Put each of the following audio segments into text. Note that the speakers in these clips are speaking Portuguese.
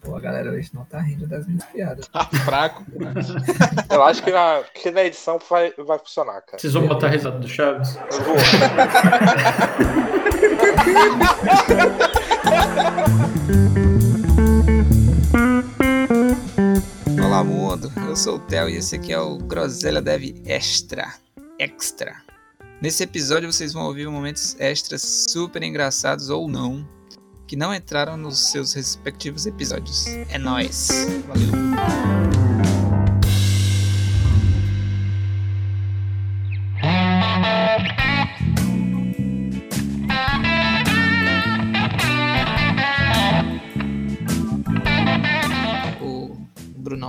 Pô, a galera hoje não tá rindo das minhas piadas. Tá fraco. Eu acho que na, que na edição vai, vai funcionar, cara. Vocês vão botar a risada do Chaves? Eu vou. Olá, mundo. Eu sou o Theo e esse aqui é o Groselha Dev Extra. Extra. Nesse episódio vocês vão ouvir momentos extras super engraçados ou não, que não entraram nos seus respectivos episódios. É nóis. Valeu.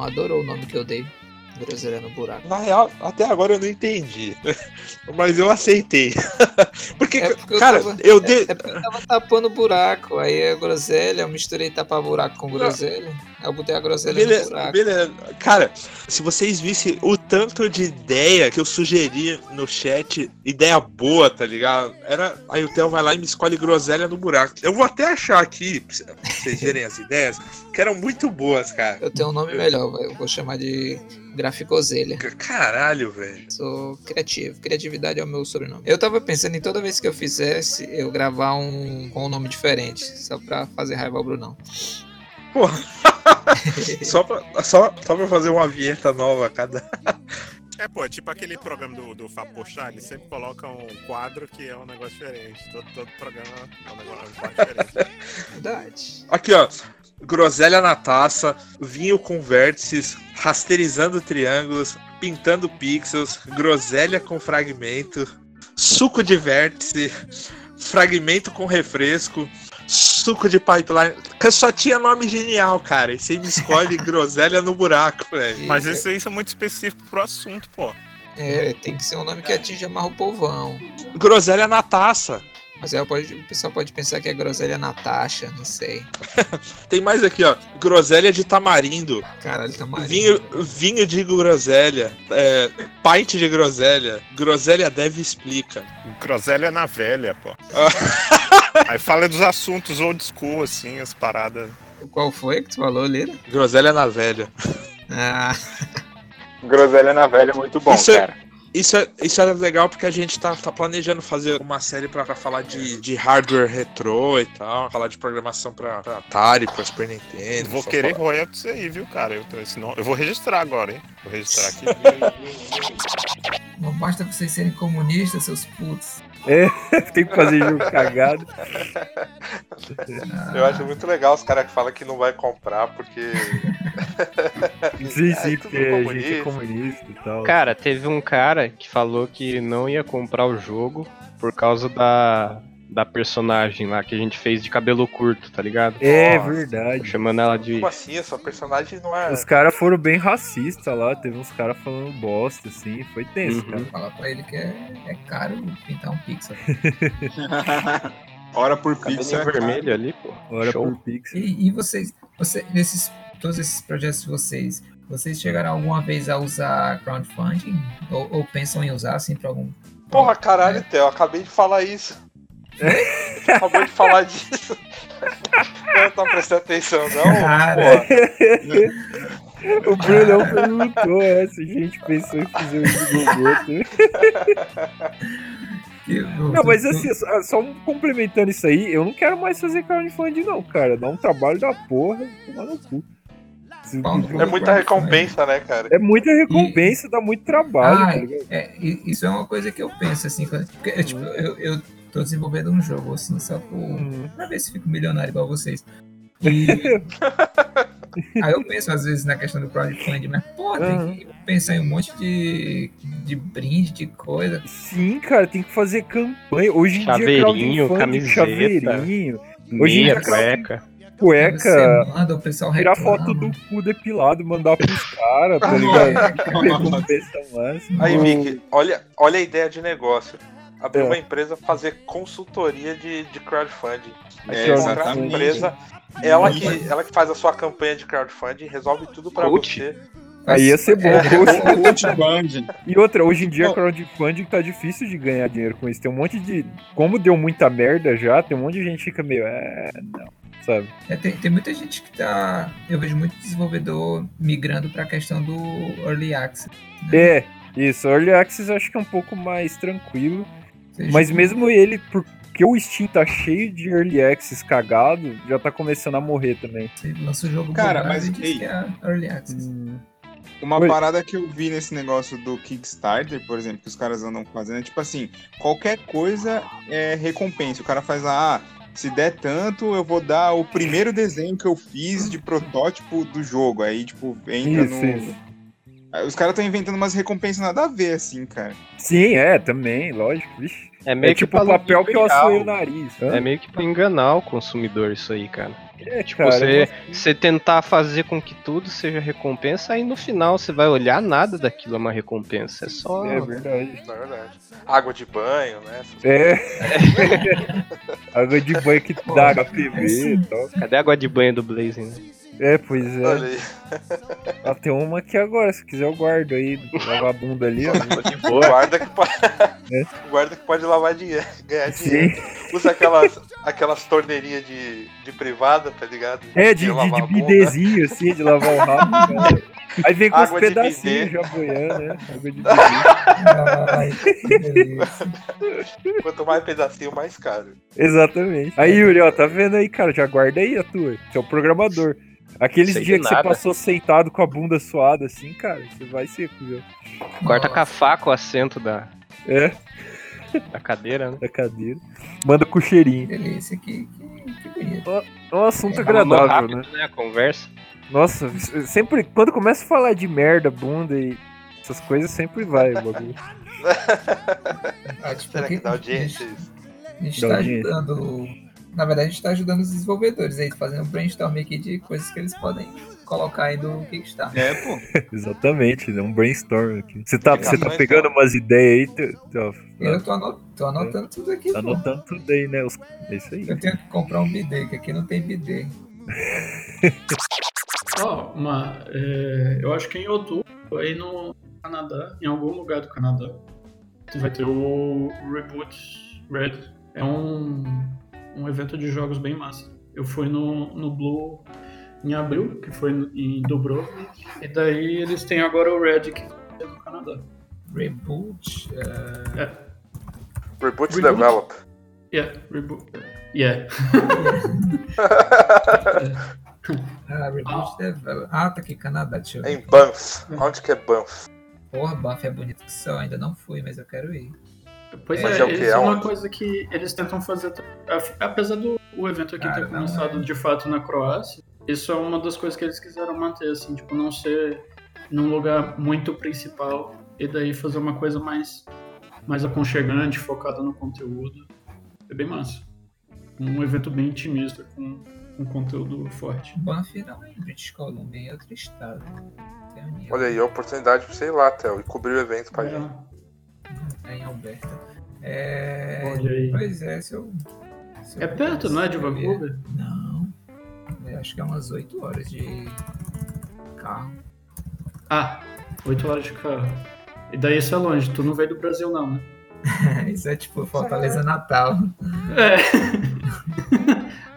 Adorou o nome que eu dei. Groselha no buraco. Na real, até agora eu não entendi. Mas eu aceitei. Porque, É porque eu cara, tava- eu dei. É porque eu tava tapando o buraco. Aí a groselha, eu misturei tapar buraco com groselha. Aí eu botei a groselha no Beleza, buraco. beleza. Cara, se vocês vissem o tanto de ideia que eu sugeri no chat, ideia boa, tá ligado? Era. Aí o Theo vai lá e me escolhe groselha no buraco. Eu vou até achar aqui, pra vocês verem as ideias, que eram muito boas, cara. Eu tenho um nome melhor, eu vou chamar de Graficoselha. Caralho, velho. Sou criativo. Criatividade é o meu sobrenome. Eu tava pensando em toda vez que eu fizesse, eu gravar um com um nome diferente. Só pra fazer raiva ao Brunão. Porra. só, pra, só, só pra fazer uma vinheta nova a cada. É, pô, é tipo aquele programa do, do Fábio Pochá, ele sempre coloca um quadro que é um negócio diferente. Todo, todo programa é um negócio um quadro diferente. Verdade. Aqui, ó. Groselha na taça, vinho com vértices, rasterizando triângulos, pintando pixels, groselha com fragmento, suco de vértice, fragmento com refresco, suco de pipeline. Que Só tinha nome genial, cara. E você me escolhe groselha no buraco, velho. Mas isso aí é muito específico pro assunto, pô. É, tem que ser um nome que atinja mais o povão. Groselha na taça. Mas aí pode- o pessoal pode pensar que é groselha Natasha, não sei. Tem mais aqui, ó. Groselha de tamarindo. Caralho, mais. Vinho, vinho de groselha. É, pint de groselha. Groselha deve explica. Groselha na velha, pô. aí fala dos assuntos old school, assim, as paradas. Qual foi que tu falou, Lira? Groselha na velha. Ah, Groselha na velha é muito bom, Isso é- cara. Isso é, isso é legal porque a gente tá, tá planejando fazer uma série pra, pra falar de, de hardware retrô e tal. Falar de programação pra, pra Atari, pra Super Nintendo. Vou querer falar- royalties aí, viu, cara? Eu, nome- eu vou registrar agora, hein? Vou registrar aqui. Não basta vocês serem comunistas, seus putos. Tem que fazer jogo cagado. Eu acho muito legal os caras que falam que não vai comprar porque. Sim, É, sim, tudo porque a gente é comunista e tal. Cara, teve um cara que falou que não ia comprar o jogo por causa da, da personagem lá que a gente fez de cabelo curto, tá ligado? é Nossa. verdade. Chamando ela de. Como assim? Essa personagem não é. Os caras foram bem racistas lá, teve uns caras falando bosta, assim, foi tenso, Uhum. cara. Falar pra ele que é, é caro pintar um pixel. Hora por pixel. é vermelho ali, pô. Hora Show. por pixel. E, e vocês, você, nesses, todos esses projetos de vocês, vocês chegaram alguma vez a usar crowdfunding? Ou, ou pensam em usar, assim, pra algum... Porra, caralho, Theo, eu acabei de falar isso. Acabou de falar disso. Não tá prestando atenção, não? Cara. O Brunão perguntou essa, a gente pensou em fazer um Que- Não, mas assim, só, só complementando isso aí, eu não quero mais fazer crowdfunding não, cara. Dá um trabalho da porra, tomar no cu. Bom, É muita recompensa, né, cara? É muita recompensa, dá muito trabalho, Ah, tá? É, e- isso é uma coisa que eu penso, assim, quando- porque, eu, tipo, eu, eu tô desenvolvendo um jogo, assim, só por, Uhum. pra ver se fico milionário igual vocês. E aí eu penso, às vezes, na questão do crowdfunding, mas, pô, tem que pensar em um monte de, de brinde, de coisa. Sim, cara, tem que fazer campanha. Hoje em Chaveirinho, dia, camiseta. chaveirinho, Hoje em Meia, dia- cueca. cueca, Você manda, o pessoal tirar reclama. foto do cu depilado, mandar pros caras, tá ligado? Aí, Vicky, olha, olha a ideia de negócio. Abrir É. uma empresa fazer consultoria de, de crowdfunding. Aí É, você contrata a exatamente. empresa, ela que, ela que faz a sua campanha de crowdfunding, resolve tudo pra Coach? você. Aí ia ser bom. É. E outra, hoje em dia Não. crowdfunding tá difícil de ganhar dinheiro com isso. Tem um monte de. Como deu muita merda já, tem um monte de gente que fica meio. É, não. sabe? É, tem, tem muita gente que tá. Eu vejo muito desenvolvedor migrando pra questão do Early Access. É, isso. Early Access eu acho que é um pouco mais tranquilo. Mas mesmo ele, porque o Steam tá cheio de Early Access cagado, já tá começando a morrer também. Você lança o jogo Cara, mas, ei. que é Early Access. Uma Oi. parada que eu vi nesse negócio do Kickstarter, por exemplo, que os caras andam fazendo, é tipo assim, qualquer coisa é recompensa. O cara faz lá, ah, se der tanto, eu vou dar o primeiro desenho que eu fiz de protótipo do jogo. Aí, tipo, entra Isso, no. isso. Os caras estão inventando umas recompensas nada a ver, assim, cara. Sim, é, também, lógico. Vixe. É meio É tipo o papel que eu assoei o nariz. É meio que pra enganar o consumidor isso aí, cara. É, Tipo, cara, você, você tentar fazer com que tudo seja recompensa, aí no final você vai olhar nada daquilo é uma recompensa. É só. É verdade. Na verdade. Água de banho, né? É. Água de banho que dá HPV e tal. Cadê a água de banho do Blazing? né? É, pois é. Olha aí. Ah, tem uma aqui agora, se quiser eu guardo aí. Lavar a bunda ali, ó. De boa. Guarda que pode. É. Guarda que pode lavar dinheiro, ganhar dinheiro. Sim. Usa aquelas, aquelas torneirinhas de, de privada, tá ligado? É, de, de, de bidezinho, assim, de lavar o rabo. cara. Aí vem com os Água de pedacinhos já boiando, né? Água de. Ai. Quanto mais pedacinho, mais caro. Exatamente. Aí, Yuri, ó, tá vendo aí, cara? Já guarda aí a tua. Você é o programador. Aqueles dias que você nada. passou sentado com a bunda suada assim, cara, você vai seco, já. Corta Nossa. com a faca o assento da, É, da cadeira, né? da cadeira. Manda com cheirinho. delícia, que, que, que bonito. É um assunto É, agradável, né? rápido, né? A conversa. Nossa, sempre, quando começa a falar de merda, bunda e essas coisas, sempre vai o bagulho. Ah, Será que dá audiência isso? A gente tá ajudando. Na verdade, a gente tá ajudando os desenvolvedores aí, fazendo um brainstorm aqui de coisas que eles podem colocar aí no Kickstarter. É, pô. Exatamente, é um brainstorm aqui. Você tá, você tá pegando umas ideias aí, tu- tu- Eu tô, anot- tô anotando tudo aqui, tá pô. anotando tudo aí, né? Os- É isso aí. Eu tenho que comprar um bidê, que aqui não tem bidê. Ó, uma, é, eu acho que em outubro, aí no Canadá, em algum lugar do Canadá, vai ter o Reboot Red. É um, um evento de jogos bem massa. Eu fui no, no Blue em abril, que foi em Dubrovnik, e daí eles têm agora o Red que é no Canadá. Reboot. eh, Reboot Reboot. Develop. Yeah, Reboot. Yeah. ah, Reboot Develop. Ah, tá aqui, Canadá, deixa eu ver. Em Banff. Onde que é Banff? Porra, Buff é bonito que só, ainda não fui, mas eu quero ir. Pois Mas é, é o quê? isso é uma coisa que eles tentam fazer. Apesar do o evento aqui Cara, ter não, começado é. de fato na Croácia, isso é uma das coisas que eles quiseram manter, assim, tipo, não ser num lugar muito principal e daí fazer uma coisa mais, mais aconchegante, focada no conteúdo. É bem massa. Um evento bem intimista, com, com conteúdo forte. Banff não é British Columbia, é em outro estado. Um Olha aí, a oportunidade pra você ir lá, Theo, e cobrir o evento pra gente. É em Alberta. É... Pois é, se eu. se eu É perto, não é, de Vancouver? ver- Não. Eu acho que é umas 8 horas de carro. Ah, 8 horas de carro. E daí isso é longe, tu não veio do Brasil não, né? Isso é tipo Fortaleza Natal. É.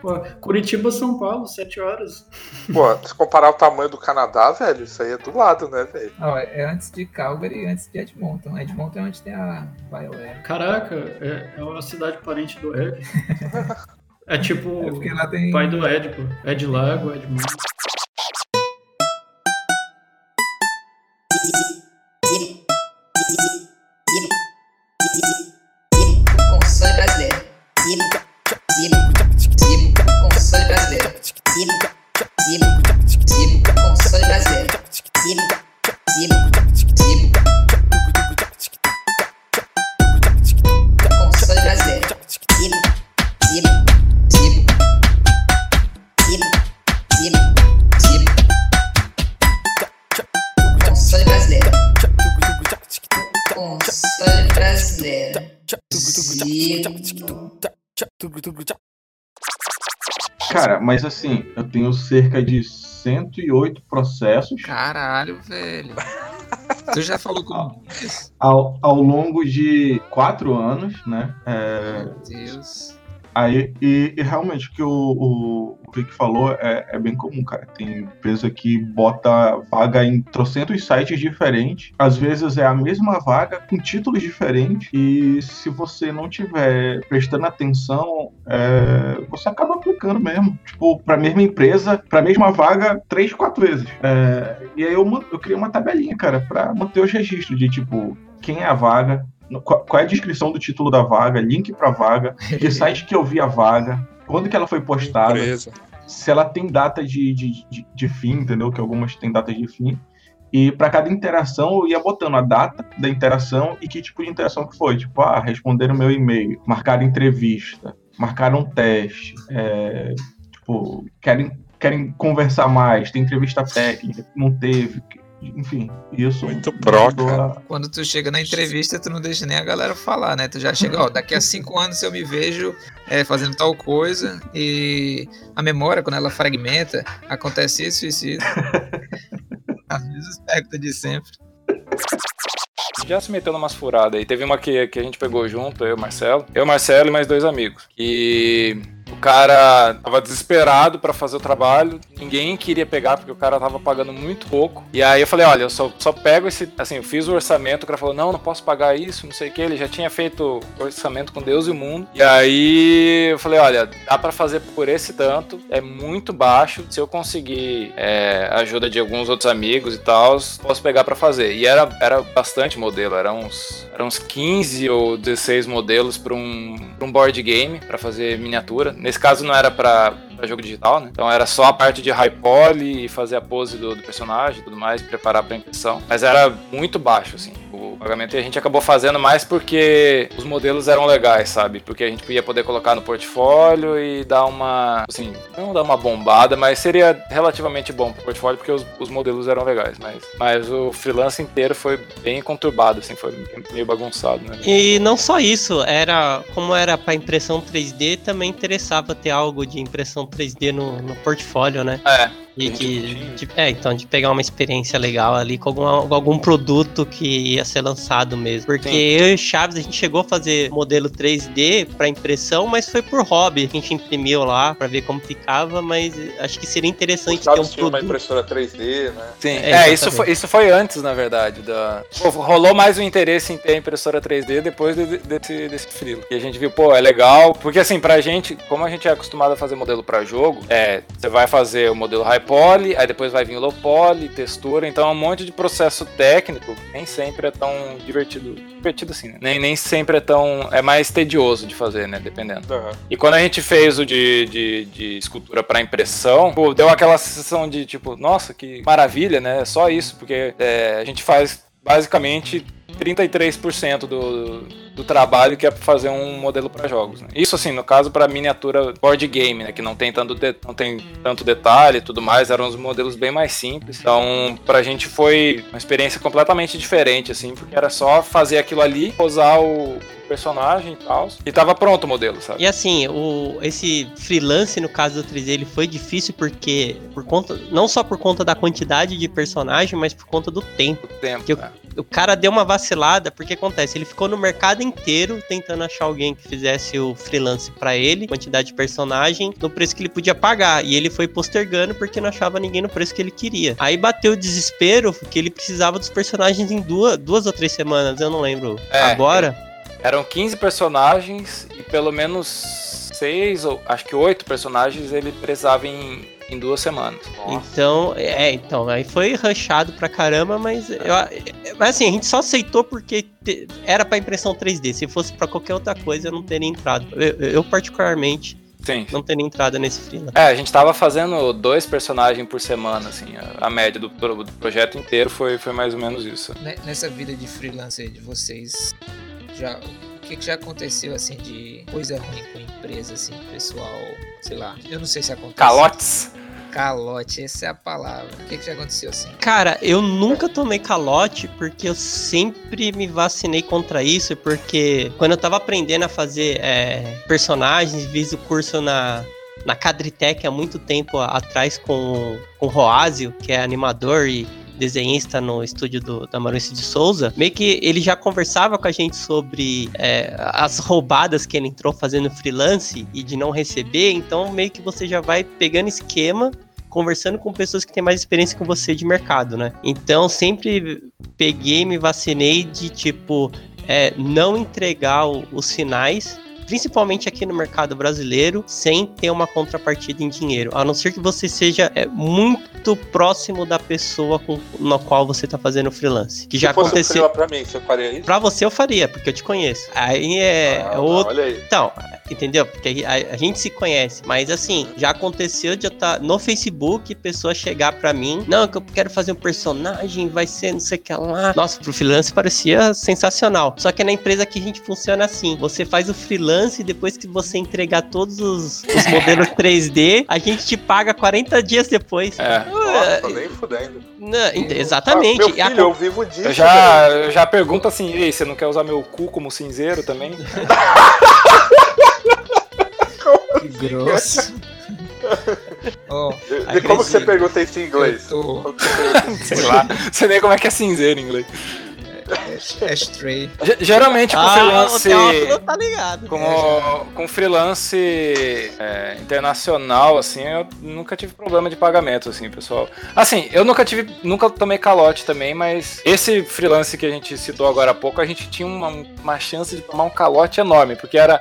Pô, Curitiba, São Paulo, 7 horas. Pô, se comparar o tamanho do Canadá, velho, isso aí é do lado, né, velho? Ó, é antes de Calgary e antes de Edmonton. Edmonton é onde tem a BioWare. Caraca, é, é uma cidade parente do Ed. É tipo É porque lá tem. o pai do Ed, pô. Ed Lago, Ed Cara, mas assim, eu tenho cerca de 108 processos Caralho, velho. Tu já falou com. ao, ao longo de quatro anos, né? É, Meu Deus. Aí, e, e realmente, o que o, o, o falou é, é bem comum, cara. Tem empresa que bota vaga em trocentos sites diferentes. Às vezes é a mesma vaga com títulos diferentes. E se você não tiver prestando atenção, é, você acaba aplicando mesmo. Tipo, pra mesma empresa, pra mesma vaga, três, quatro vezes. É, e aí eu, eu criei uma tabelinha, cara, pra manter os registros de tipo, quem é a vaga, no- qual qual é a descrição do título da vaga, link pra vaga, que site que eu vi a vaga, quando que ela foi postada, Empresa. se ela tem data de, de, de, de fim, entendeu? Que algumas têm data de fim. E para cada interação eu ia botando a data da interação e que tipo de interação que foi. Tipo, ah, responderam meu e-mail, marcaram entrevista, marcaram um teste, é, tipo, querem, querem conversar mais, tem entrevista técnica, não teve. Enfim, isso. Muito pró, cara. a- Quando tu chega na entrevista, tu não deixa nem a galera falar, né? Tu já chega, ó, daqui a cinco anos eu me vejo é, fazendo tal coisa e a memória, quando ela fragmenta, acontece isso, isso, isso. As mesmas perguntas de sempre. Já se meteu numas furadas aí. Teve uma que, que a gente pegou junto, eu e o Marcelo. Eu, Marcelo e mais dois amigos. E cara tava desesperado pra fazer o trabalho. Ninguém queria pegar porque o cara tava pagando muito pouco. E aí eu falei, olha, eu só, só pego esse. Assim, eu fiz o orçamento. O cara falou, não, não posso pagar isso, não sei o que. Ele já tinha feito orçamento com Deus e o mundo. E aí eu falei, olha, dá pra fazer por esse tanto. É muito baixo. Se eu conseguir é, ajuda de alguns outros amigos e tal, posso pegar pra fazer. E era, era bastante modelo, era uns, era uns 15 ou 16 modelos para um, pra um board game, pra fazer miniatura. Nesse caso não era pra, pra jogo digital, né? Então era só a parte de high poly e fazer a pose do, do personagem e tudo mais, preparar pra impressão. Mas era muito baixo, assim. O pagamento e a gente acabou fazendo mais porque os modelos eram legais, sabe? Porque a gente ia poder colocar no portfólio e dar uma. Assim, não dar uma bombada, mas seria relativamente bom pro portfólio porque os, os modelos eram legais. Mas, mas o freelance inteiro foi bem conturbado, assim, foi meio bagunçado, né? E não só isso, era como era para impressão 3D, também interessava ter algo de impressão 3D no, no portfólio, né? É. E de, de- é, então, de pegar uma experiência legal ali com alguma- com algum produto que ia ser lançado mesmo. Porque Sim. eu e o Chaves, a gente chegou a fazer modelo 3D para impressão, mas foi por hobby. A gente imprimiu lá para ver como ficava, mas acho que seria interessante ter um tinha uma produto. impressora 3D, né? Sim, É, é, isso, foi, isso foi antes, na verdade. Da... Pô, rolou mais o interesse em ter a impressora 3D depois de- desse, desse frilo. E a gente viu, pô, é legal. Porque assim, pra gente, como a gente é acostumado a fazer modelo pra jogo, é, você vai fazer o modelo high poly, aí depois vai vir o low poly, textura, então é um monte de processo técnico, que nem sempre é tão divertido. Divertido assim, né? Nem, nem sempre é tão. É mais tedioso de fazer, né? Dependendo. E quando a gente fez o de, de, de escultura para impressão, pô, deu aquela sensação de tipo, nossa, que maravilha, né? Só isso, porque é, a gente faz basicamente 33% do, do trabalho que é fazer um modelo para jogos. né? Isso assim, no caso para miniatura board game, né, que não tem tanto de- não tem tanto detalhe e tudo mais, eram os modelos bem mais simples. Então, pra gente foi uma experiência completamente diferente assim, porque era só fazer aquilo ali, posar o personagem e tal, e tava pronto o modelo, sabe? E assim, o, esse freelance, no caso do 3D, ele foi difícil porque, por conta, não só por conta da quantidade de personagem, mas por conta do tempo. tempo Que o, o cara deu uma vacilada, porque acontece, ele ficou no mercado inteiro tentando achar alguém que fizesse o freelance pra ele, quantidade de personagem, no preço que ele podia pagar. E ele foi postergando porque não achava ninguém no preço que ele queria. Aí bateu o desespero que ele precisava dos personagens em duas, duas ou três semanas, eu não lembro É, agora. Eram 15 personagens e pelo menos seis ou acho que oito personagens ele precisava em, em duas semanas. Então, é, então, aí foi rushado pra caramba, mas, eu, mas assim, a gente só aceitou porque te- era pra impressão 3D. Se fosse pra qualquer outra coisa, eu não teria entrado. Eu, eu, particularmente, Sim. não teria entrado nesse freela. É, a gente tava fazendo dois personagens por semana, assim, a, a média do, do projeto inteiro foi, foi mais ou menos isso. Ne- Nessa vida de freelancer de vocês, já, o que, que já aconteceu assim de coisa ruim com empresa, assim, pessoal, sei lá, eu não sei se aconteceu. Calotes? Calote, essa é a palavra. O que, que já aconteceu assim? Cara, eu nunca tomei calote porque eu sempre me vacinei contra isso, porque quando eu tava aprendendo a fazer é, personagens, fiz o curso na, na Cadritec há muito tempo atrás com, com o Roázio, que é animador e desenhista no estúdio do, da Maurício de Souza, meio que ele já conversava com a gente sobre é, as roubadas que ele entrou fazendo freelance e de não receber, então meio que você já vai pegando esquema conversando com pessoas que têm mais experiência com você de mercado, né? Então sempre peguei, me vacinei de tipo é, não entregar o- os sinais. Principalmente aqui no mercado brasileiro, sem ter uma contrapartida em dinheiro. A não ser que você seja é, muito próximo da pessoa com, na qual você tá fazendo freelance. Que já Se um aconteceu. freela pra mim, você faria isso? Pra você eu faria, porque eu te conheço. Aí é Ah, não, outro. olha aí. Então, entendeu? Porque a, a gente se conhece. Mas assim, já aconteceu de eu estar no Facebook, pessoa chegar pra mim. Não, que eu quero fazer um personagem, vai ser não sei o que lá. Nossa, pro freelance parecia sensacional. Só que na empresa que a gente funciona assim: você faz o freelance e depois que você entregar todos os, os modelos 3D, a gente te paga 40 dias depois. É. Nossa, nem fudendo. Não, ent- exatamente. Ah, meu E a filho, eu vivo disso. Eu já, eu já pergunto assim, e aí, você não quer usar meu cu como cinzeiro também? Que grosso. Ó, E como que você pergunta isso em inglês? eu tô você? Sei lá. Sei nem como é que é cinzeiro em inglês. Ge- Geralmente com Ah, freelance. Tá ligado. Com, com freelance é, internacional, assim, eu nunca tive problema de pagamento, assim, pessoal. Assim, eu nunca tive, nunca tomei calote também, mas esse freelance que a gente citou agora há pouco, a gente tinha uma, uma chance de tomar um calote enorme, porque era,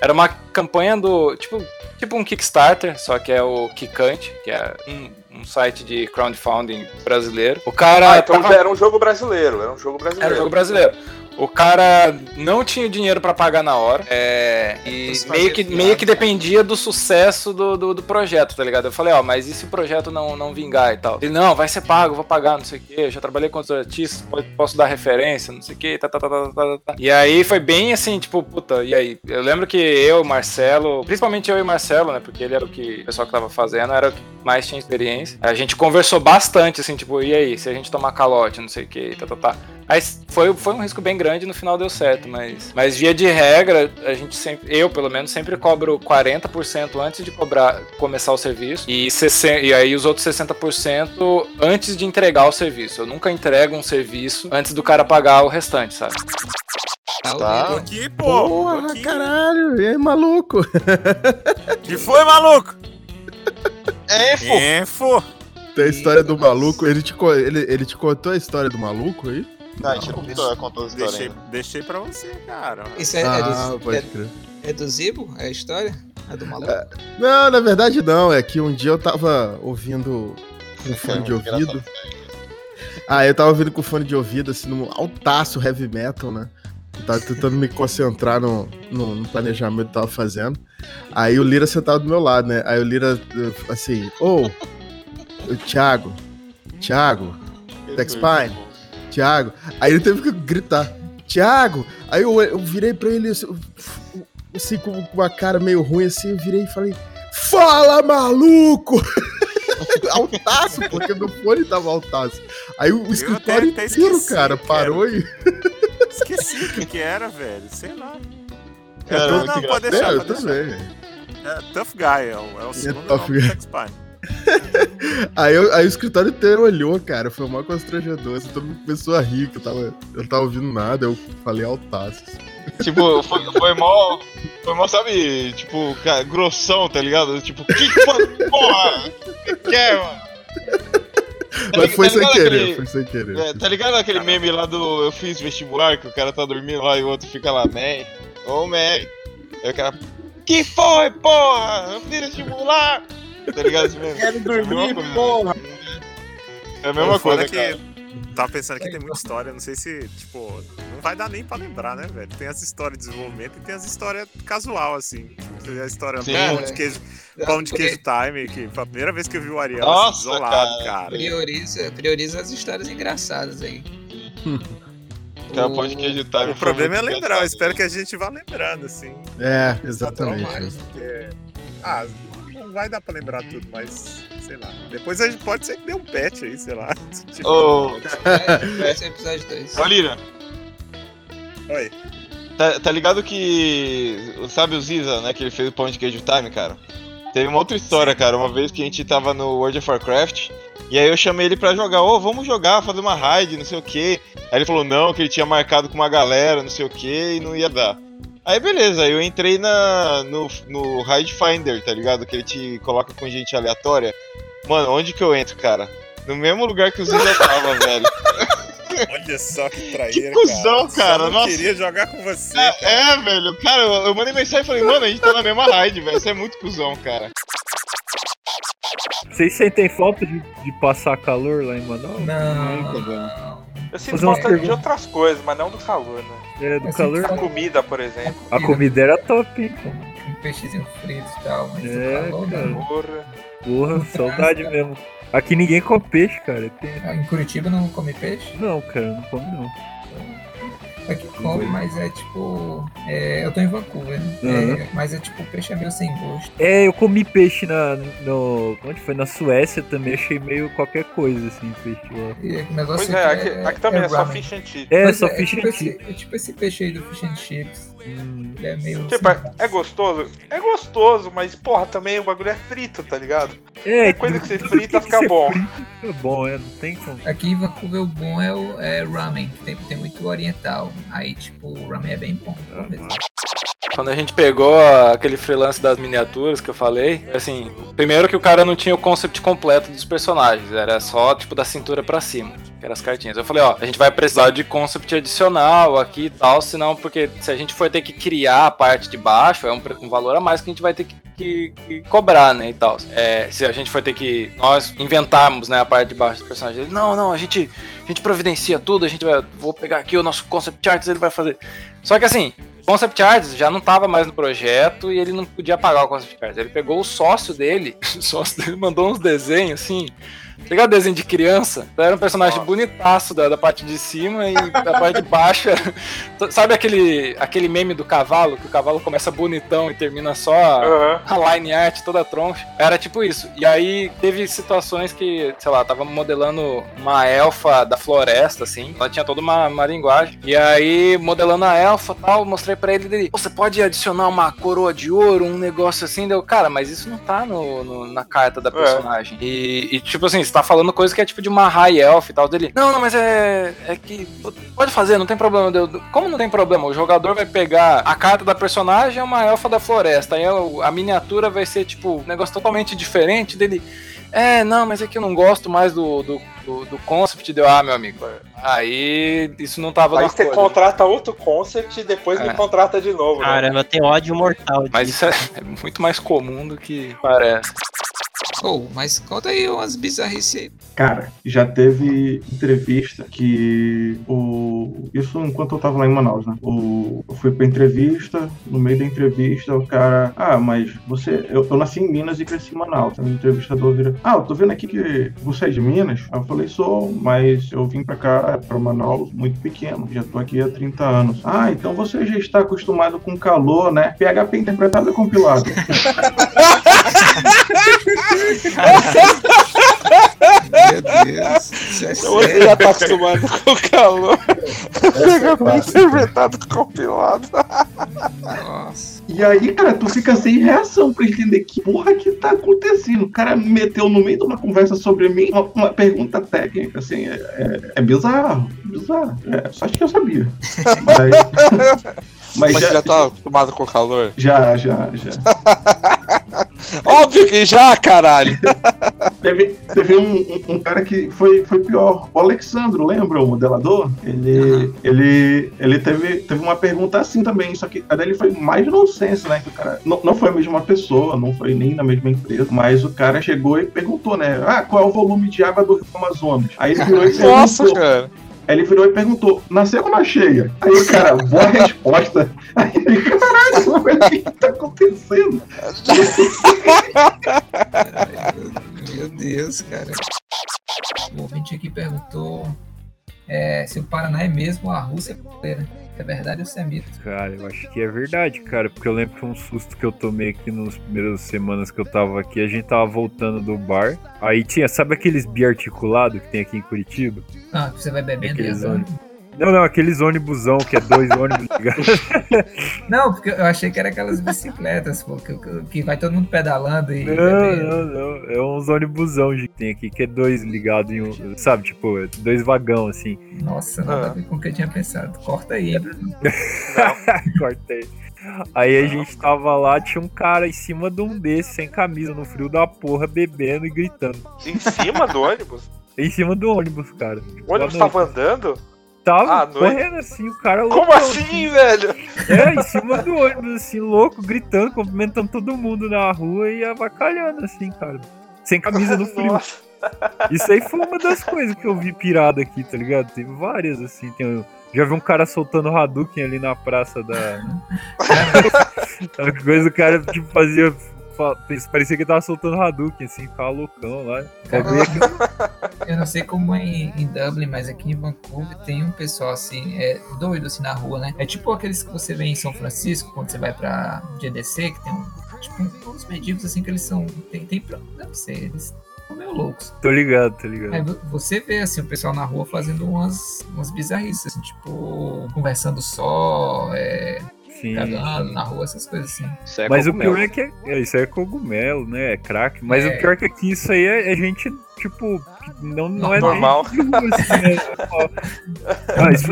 era uma campanha do, tipo, tipo um Kickstarter, só que é o Kikante, que é um, um site de crowdfunding brasileiro. O cara Ah, então tava- era um jogo brasileiro. Era um jogo brasileiro. era um jogo brasileiro. O cara não tinha dinheiro pra pagar na hora. É, e Você meio que, meio que dependia do sucesso do, do, do projeto, tá ligado? Eu falei, ó, mas e se o projeto não, não vingar e tal? Ele, não, vai ser pago, vou pagar, não sei o quê. Eu já trabalhei com outros artistas, posso dar referência, não sei o quê. Tá, tá, tá, tá, tá, tá. E aí foi bem assim, tipo, puta, e aí? Eu lembro que eu, Marcelo, principalmente eu e Marcelo, né? Porque ele era o que o pessoal que tava fazendo, era o que mais tinha experiência. A gente conversou bastante, assim, tipo, e aí, se a gente tomar calote, não sei o que, tá, tá, tá. Aí foi, foi um risco bem grande e no final deu certo, mas, mas via de regra, a gente sempre, eu pelo menos, sempre cobro 40% antes de cobrar, começar o serviço e, 60, e aí os outros 60% antes de entregar o serviço. Eu nunca entrego um serviço antes do cara pagar o restante, sabe? Tá, Tô Tá. aqui, pô. tô Porra, aqui. caralho. E aí, maluco? Que foi, maluco? É, pô. Info. Tem a história do maluco. Ele te, ele, ele te contou a história do maluco aí? Não, a gente não contou, contou a história Deixei, ainda. deixei pra você, cara. Isso é, é Ah, do, pode é, crer. é do Zibo? É a história? É do maluco? Não, na verdade não. É que um dia eu tava ouvindo com fone de muito ouvido. Ah, eu tava ouvindo com fone de ouvido, assim, num altaço heavy metal, né? Eu tava tentando me concentrar no, no, no planejamento que eu tava fazendo. Aí o Lira sentado do meu lado, né? Aí o Lira, assim, ô, ô, Thiago, Thiago, Texpine, Thiago. Aí ele teve que gritar, Thiago! Aí eu, eu virei pra ele, assim, assim, com uma cara meio ruim, assim, eu virei e falei, fala, maluco! altaço, porque meu fone tava altaço. Aí o escritório até inteiro, esqueci cara, parou e... Esqueci o que, que era, velho. Sei lá. Cara, não, não, pode É, deixar, eu pode deixar. também. É, Tough Guy, é o, é o segundo Tough nome Guy. do Texpine. Aí, eu- aí o escritório inteiro olhou, cara. Foi uma constrangedor. Assim, todo mundo começou a rir, que eu, tava, eu não tava ouvindo nada. Eu falei altaço. Tipo, foi, foi mó. Foi mó, sabe, tipo, cara, grossão, tá ligado? Tipo, que foi, porra? que que é, mano? Tá Mas foi tá sem querer, aquele- foi sem querer. É, tá ligado aquele meme lá do Eu fiz vestibular, que o cara tá dormindo lá e o outro fica lá, man, ô man. Aí o cara, que foi, porra? Eu fiz vestibular! Tá ligado? Quero dormir, coisa, porra. É a mesma coisa, que cara. Tava pensando que tem muita história, não sei se, tipo, não vai dar nem pra lembrar, né, velho? Tem as histórias de desenvolvimento e tem as histórias casual, assim. Tem a história do Sim. pão de queijo, pão de queijo time, que foi a primeira vez que eu vi o Ariel Nossa, assim, isolado, cara. cara. Prioriza, prioriza as histórias engraçadas aí. Então, pode que editar. O problema é lembrar, eu espero que a gente vá lembrando, assim. É, exatamente. porque- Ah, não vai dar pra lembrar tudo, mas sei lá. Depois a gente pode ser que dê um patch aí, sei lá. Tipo, Ô, Esse é episódio 2. ô Lira, Oi. tá, tá ligado que. Sabe o Ziza, né? Que ele fez o pão de queijo time, cara? Teve uma outra história, cara. Uma vez que a gente tava no World of Warcraft E aí eu chamei ele pra jogar, ô, vamos jogar, fazer uma raid, não sei o que. Aí ele falou não, que ele tinha marcado com uma galera, não sei o que, e não ia dar. Aí beleza, aí eu entrei na, no, no Raid Finder, tá ligado? Que ele te coloca com gente aleatória. Mano, onde que eu entro, cara? No mesmo lugar que o Zé tava, velho. Olha só que traíra, Que cuzão, Só cara, não nossa. queria jogar com você, É, cara. é, velho, cara, eu, eu mandei mensagem e falei, mano, a gente tá na mesma raid, velho. Você é muito cuzão, cara. Vocês sentem falta de, de passar calor lá em Manaus? Não. Eu sinto falta de outras coisas, mas não do calor, né? É, do Eu calor. A comida, por exemplo. A comida era top, hein? Um peixezinho frito e tal, mas É, o calor cara. Porra. Porra, saudade mesmo. Aqui ninguém come peixe, cara. Tem- Em Curitiba não come peixe? Não, cara, não come não. Aqui come, mas é tipo. é, eu tô em Vancouver, né? Uhum. É, mas é tipo, o peixe é meio sem gosto. É, eu comi peixe na. No, onde foi? Na Suécia também, achei meio qualquer coisa assim, peixe lá. E o negócio Pois é, aqui aqui, aqui também é, só ramen. fish and chips. É, só é, fish tipo and esse, chips. é tipo esse peixe aí do fish and chips. Hum. É meio. Tipo, é, é gostoso? É gostoso, mas porra, também o bagulho é frito, tá ligado? É, coisa que você frita fica bom. Fica bom, é, não tem como. Aqui em Vancouver o bom é o é ramen, que tem, tem muito oriental. Aí, tipo, o ramen é bem bom. Quando a gente pegou aquele freelance das miniaturas que eu falei, assim, primeiro que o cara não tinha o concept completo dos personagens, era só tipo da cintura pra cima, que eram as cartinhas. Eu falei, ó, a gente vai precisar de concept adicional aqui e tal, senão porque se a gente for ter que criar a parte de baixo, é um, um valor a mais que a gente vai ter que, que- que cobrar, né, e tal. É, se a gente for ter que nós inventarmos, né, a parte de baixo dos personagens, não, não, a gente a gente providencia tudo, a gente vai vou pegar aqui o nosso concept arts, ele vai fazer. Só que assim, Concept Arts já não tava mais no projeto e ele não podia pagar o Concept Arts. Ele pegou o sócio dele, o sócio dele mandou uns desenhos assim. Pegar desenho de criança, era um personagem bonitaço da, da parte de cima e da parte de baixo. Sabe aquele, aquele meme do cavalo, que o cavalo começa bonitão e termina só a, a line art toda troncha? Era tipo isso. E aí teve situações que, sei lá, tava modelando uma elfa da floresta, assim. Ela tinha toda uma, uma linguagem. E aí, modelando a elfa e tal, mostrei pra ele dele, você pode adicionar uma coroa de ouro, um negócio assim. Deu, cara, mas isso não tá no, no- na carta da personagem. E, e, tipo assim, você tá falando coisa que é tipo de uma high elf e tal dele. Não, não, mas é. É que. Pode fazer, não tem problema. Como não tem problema? O jogador vai pegar a carta da personagem é uma elfa da floresta. Aí a, a miniatura vai ser, tipo, um negócio totalmente diferente dele. É, não, mas é que eu não gosto mais do, do, do, do concept. Deu, ah, meu amigo. Aí isso não tava Aí na você coisa. contrata outro concept e depois me É. contrata de novo. né? Caramba, eu tenho ódio mortal. Mas isso é, é muito mais comum do que parece. Oh, mas conta aí umas bizarrices aí. Cara, já teve entrevista que o. Isso enquanto eu tava lá em Manaus, né? O... Eu fui pra entrevista, no meio da entrevista, o cara. Ah, mas você. Eu, eu nasci em Minas e cresci em Manaus. O entrevistador vira. Ah, eu tô vendo aqui que você é de Minas. Aí eu falei, sou, mas eu vim pra cá, pra Manaus, muito pequeno. Já tô aqui há 30 anos. Ah, então você já está acostumado com calor, né? PHP interpretado é compilado. Meu Deus, isso é Você sério. já tá acostumado com o calor. Pega bem interpretado compilado. Nossa. E aí, cara, tu fica sem reação pra entender que porra que tá acontecendo. O cara me meteu no meio de uma conversa sobre mim uma, uma pergunta técnica, assim, é, é, é bizarro, bizarro. É, só acho que eu sabia. Mas, Mas, já, já tá acostumado com o calor? já, já, já. Óbvio que já, caralho. Teve, teve um, um- um cara que foi, foi pior. O Alexandro, lembra o modelador? Ele, ele, ele teve, teve uma pergunta assim também, só que a dele foi mais nonsense, né? Que o cara não, não foi a mesma pessoa, não foi nem na mesma empresa, mas o cara chegou e perguntou, né? Ah, qual é o volume de água do Rio Amazonas? Aí ele virou e perguntou. Nossa, cara. Ele virou e perguntou, nasceu ou na cheia? Aí o cara, boa resposta. Aí ele, caralho, o que tá acontecendo? Meu Deus, cara. O ouvinte aqui perguntou é, se o Paraná é mesmo a Rússia É verdade ou se é mito? Cara, eu acho que é verdade, cara, porque eu lembro que foi um susto que eu tomei aqui nas primeiras semanas que eu tava aqui. A gente tava voltando do bar. Aí tinha, sabe aqueles biarticulados que tem aqui em Curitiba? Ah, você vai bebendo Aqueles. Não, não, aqueles ônibusão que é dois ônibus ligados. Não, porque eu achei que era aquelas bicicletas, pô, que, que- vai todo mundo pedalando e. Não, não, não. É uns ônibusão que tem aqui, que é dois ligados em um. Sabe, tipo, é dois vagão assim. Nossa, nada a ver com o que eu tinha pensado. Corta aí. Cortei. Aí a gente tava lá, tinha um cara em cima de um desses, sem camisa, no frio da porra, bebendo e gritando. Em cima do ônibus? Em cima do ônibus, cara. O ônibus tava andando? Tava Ah, à noite? correndo assim, o cara Como loucão, assim, velho? É, em cima do ônibus, assim, louco, gritando, cumprimentando todo mundo na rua e avacalhando, assim, cara. Sem camisa no frio. Isso aí foi uma das coisas que eu vi pirada aqui, tá ligado? Teve várias, assim. Tem, já vi um cara soltando Hadouken ali na praça da. A coisa o cara tipo, fazia. Parecia que ele tava soltando Hadouken, assim, ficava loucão lá. Eu não sei como é em, Dublin, mas aqui em Vancouver tem um pessoal assim, é doido assim na rua, né? É tipo aqueles que você vê em São Francisco, quando você vai pra GDC, que tem um. Tipo, uns mendigos assim que eles são. Tem, tem pra. Não sei, eles são meio loucos. Tô ligado, tô ligado. Aí você vê assim, o pessoal na rua fazendo umas, umas bizarrices, assim, tipo, conversando só, é, Sim. cagando na rua, essas coisas assim. Mas o pior é que é, é, isso é cogumelo, né? É crack. Mas É. o pior é que aqui isso aí é, é gente, tipo, não, não é Normal. assim, né? Ó,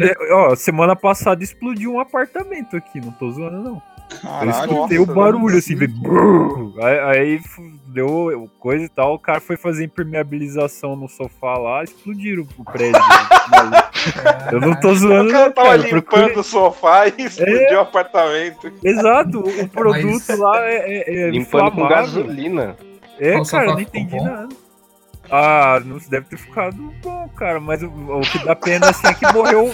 é- ó, semana passada explodiu um apartamento aqui, não tô zoando, não. Eu Caralho, escutei nossa, o barulho é assim, veio aí, aí deu coisa e tal, o cara foi fazer impermeabilização no sofá lá, explodiram o prédio. Eu não tô zoando, O cara tava cara. limpando procure- o sofá e explodiu o apartamento. Exato, o produto lá é, é, é Limpando com gasolina. É, Qual cara, eu não entendi bom? nada. Ah, não deve ter ficado bom, cara, mas o, o que dá pena assim é que morreu.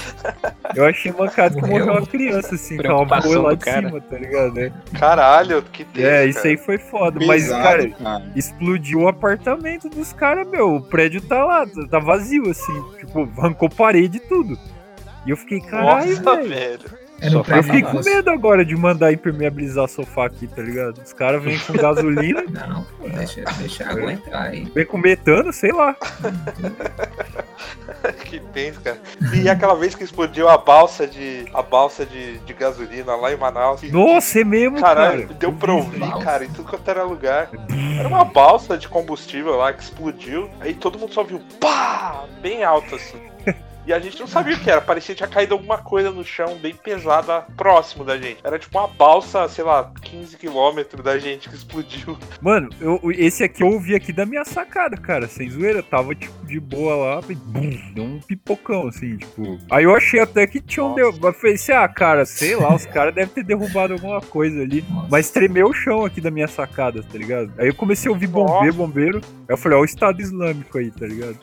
Eu achei mancado que Morreu? uma criança, assim, com uma boa lá de cara. cima, tá ligado? né? Caralho, que triste, É, isso cara. aí foi foda. mas, Pesado, cara, cara. explodiu o apartamento dos caras, meu. O prédio tá lá, tá- tá vazio, assim. Tipo, arrancou parede e tudo. E eu fiquei, caralho, Nossa, velho. velho. No Eu fiquei com medo agora de mandar impermeabilizar sofá aqui, tá ligado? Os caras vêm com gasolina. Não, pô, deixa, deixa a água entrar aí. Vem com metano, sei lá. que tenso, cara. E aquela vez que explodiu a balsa de a balsa de, de gasolina lá em Manaus. Nossa, é mesmo, Caralho, cara. deu pra ouvir, cara, em tudo quanto era lugar. Era uma balsa de combustível lá que explodiu. Aí todo mundo só viu pá! Bem alto assim. E a gente não sabia o que era, parecia que tinha caído alguma coisa no chão bem pesada próximo da gente. Era tipo uma balsa, sei lá, 15 quilômetros da gente que explodiu. Mano, eu, esse aqui eu ouvi aqui da minha sacada, cara. Sem zoeira, eu tava, tipo, de boa lá, e bum, deu um pipocão, assim, tipo. Aí eu achei até que tinha um. Deu... Eu pensei, ah, cara, sei lá, os caras devem ter derrubado alguma coisa ali. Mas tremeu o chão aqui da minha sacada, tá ligado? Aí eu comecei a ouvir bombeiro, bombeiro. Aí eu falei, ó, o Estado Islâmico aí, tá ligado?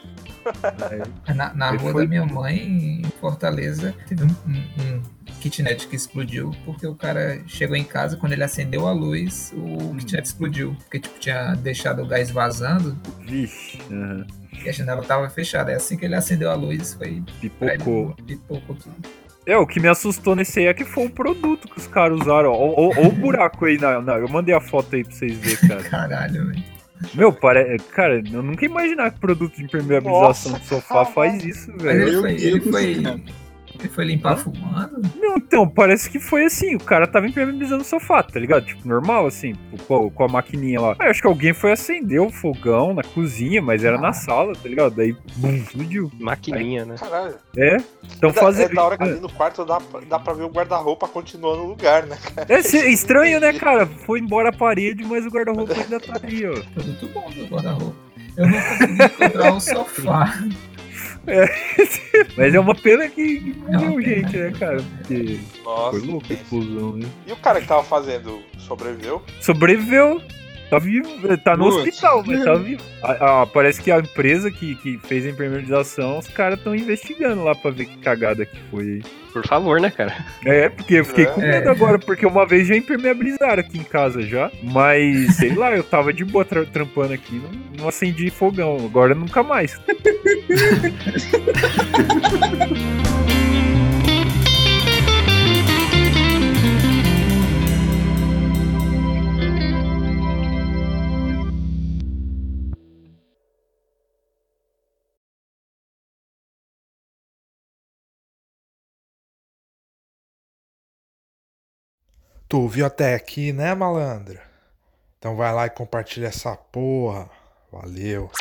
Aí- Na, na rua foi- da minha mãe, em Fortaleza, teve um, um- um kitnet que explodiu porque o cara chegou em casa, quando ele acendeu a luz, o kitnet explodiu. Porque, tipo, tinha deixado o gás vazando Vixe. aham. e a janela tava fechada. É assim que ele acendeu a luz, foi... Pipocou. Pipocou tudo. É, o que me assustou nesse aí é que foi o produto que os caras usaram. Ó, ó, ó o buraco aí. Na, na- eu mandei a foto aí pra vocês verem, cara. Caralho, velho. Meu, pare... cara, eu nunca ia imaginar que produto de impermeabilização Nossa, de sofá faz isso, velho. ele foi, ele foi, ele foi limpar fumando? Não, então, parece que foi assim, o cara tava impermeabilizando o sofá, tá ligado? Tipo, normal, assim, com, com a maquininha lá. Aí eu acho que alguém foi acender o fogão na cozinha, mas era na sala, tá ligado? Daí, bum, explodiu. Maquininha, né? Caralho. É? Então É fazendo... É da hora que ali no quarto dá, dá pra ver o guarda-roupa continuando no lugar, né, cara? É se- estranho, né, cara? Foi embora a parede, mas o guarda-roupa ainda tá aí, ó. Produto bom do guarda-roupa. Eu não consegui encontrar o sofá. É, mas é uma pena que que morreu gente, né, cara? Porque Nossa, foi louco a explosão, né? E o cara que tava fazendo sobreviveu? Sobreviveu. Tá vivo, tá no Putz. hospital, mas tá vivo. Ah, ah, parece que a empresa que, que fez a impermeabilização, os caras estão investigando lá pra ver que cagada que foi aí. Por favor, né, cara? É, porque eu fiquei É. com medo agora, porque uma vez já impermeabilizaram aqui em casa já. Mas, sei lá, eu tava de boa tra- trampando aqui, não, não acendi fogão. Agora nunca mais. Tu viu até aqui, né, malandro? Então vai lá e compartilha essa porra. Valeu.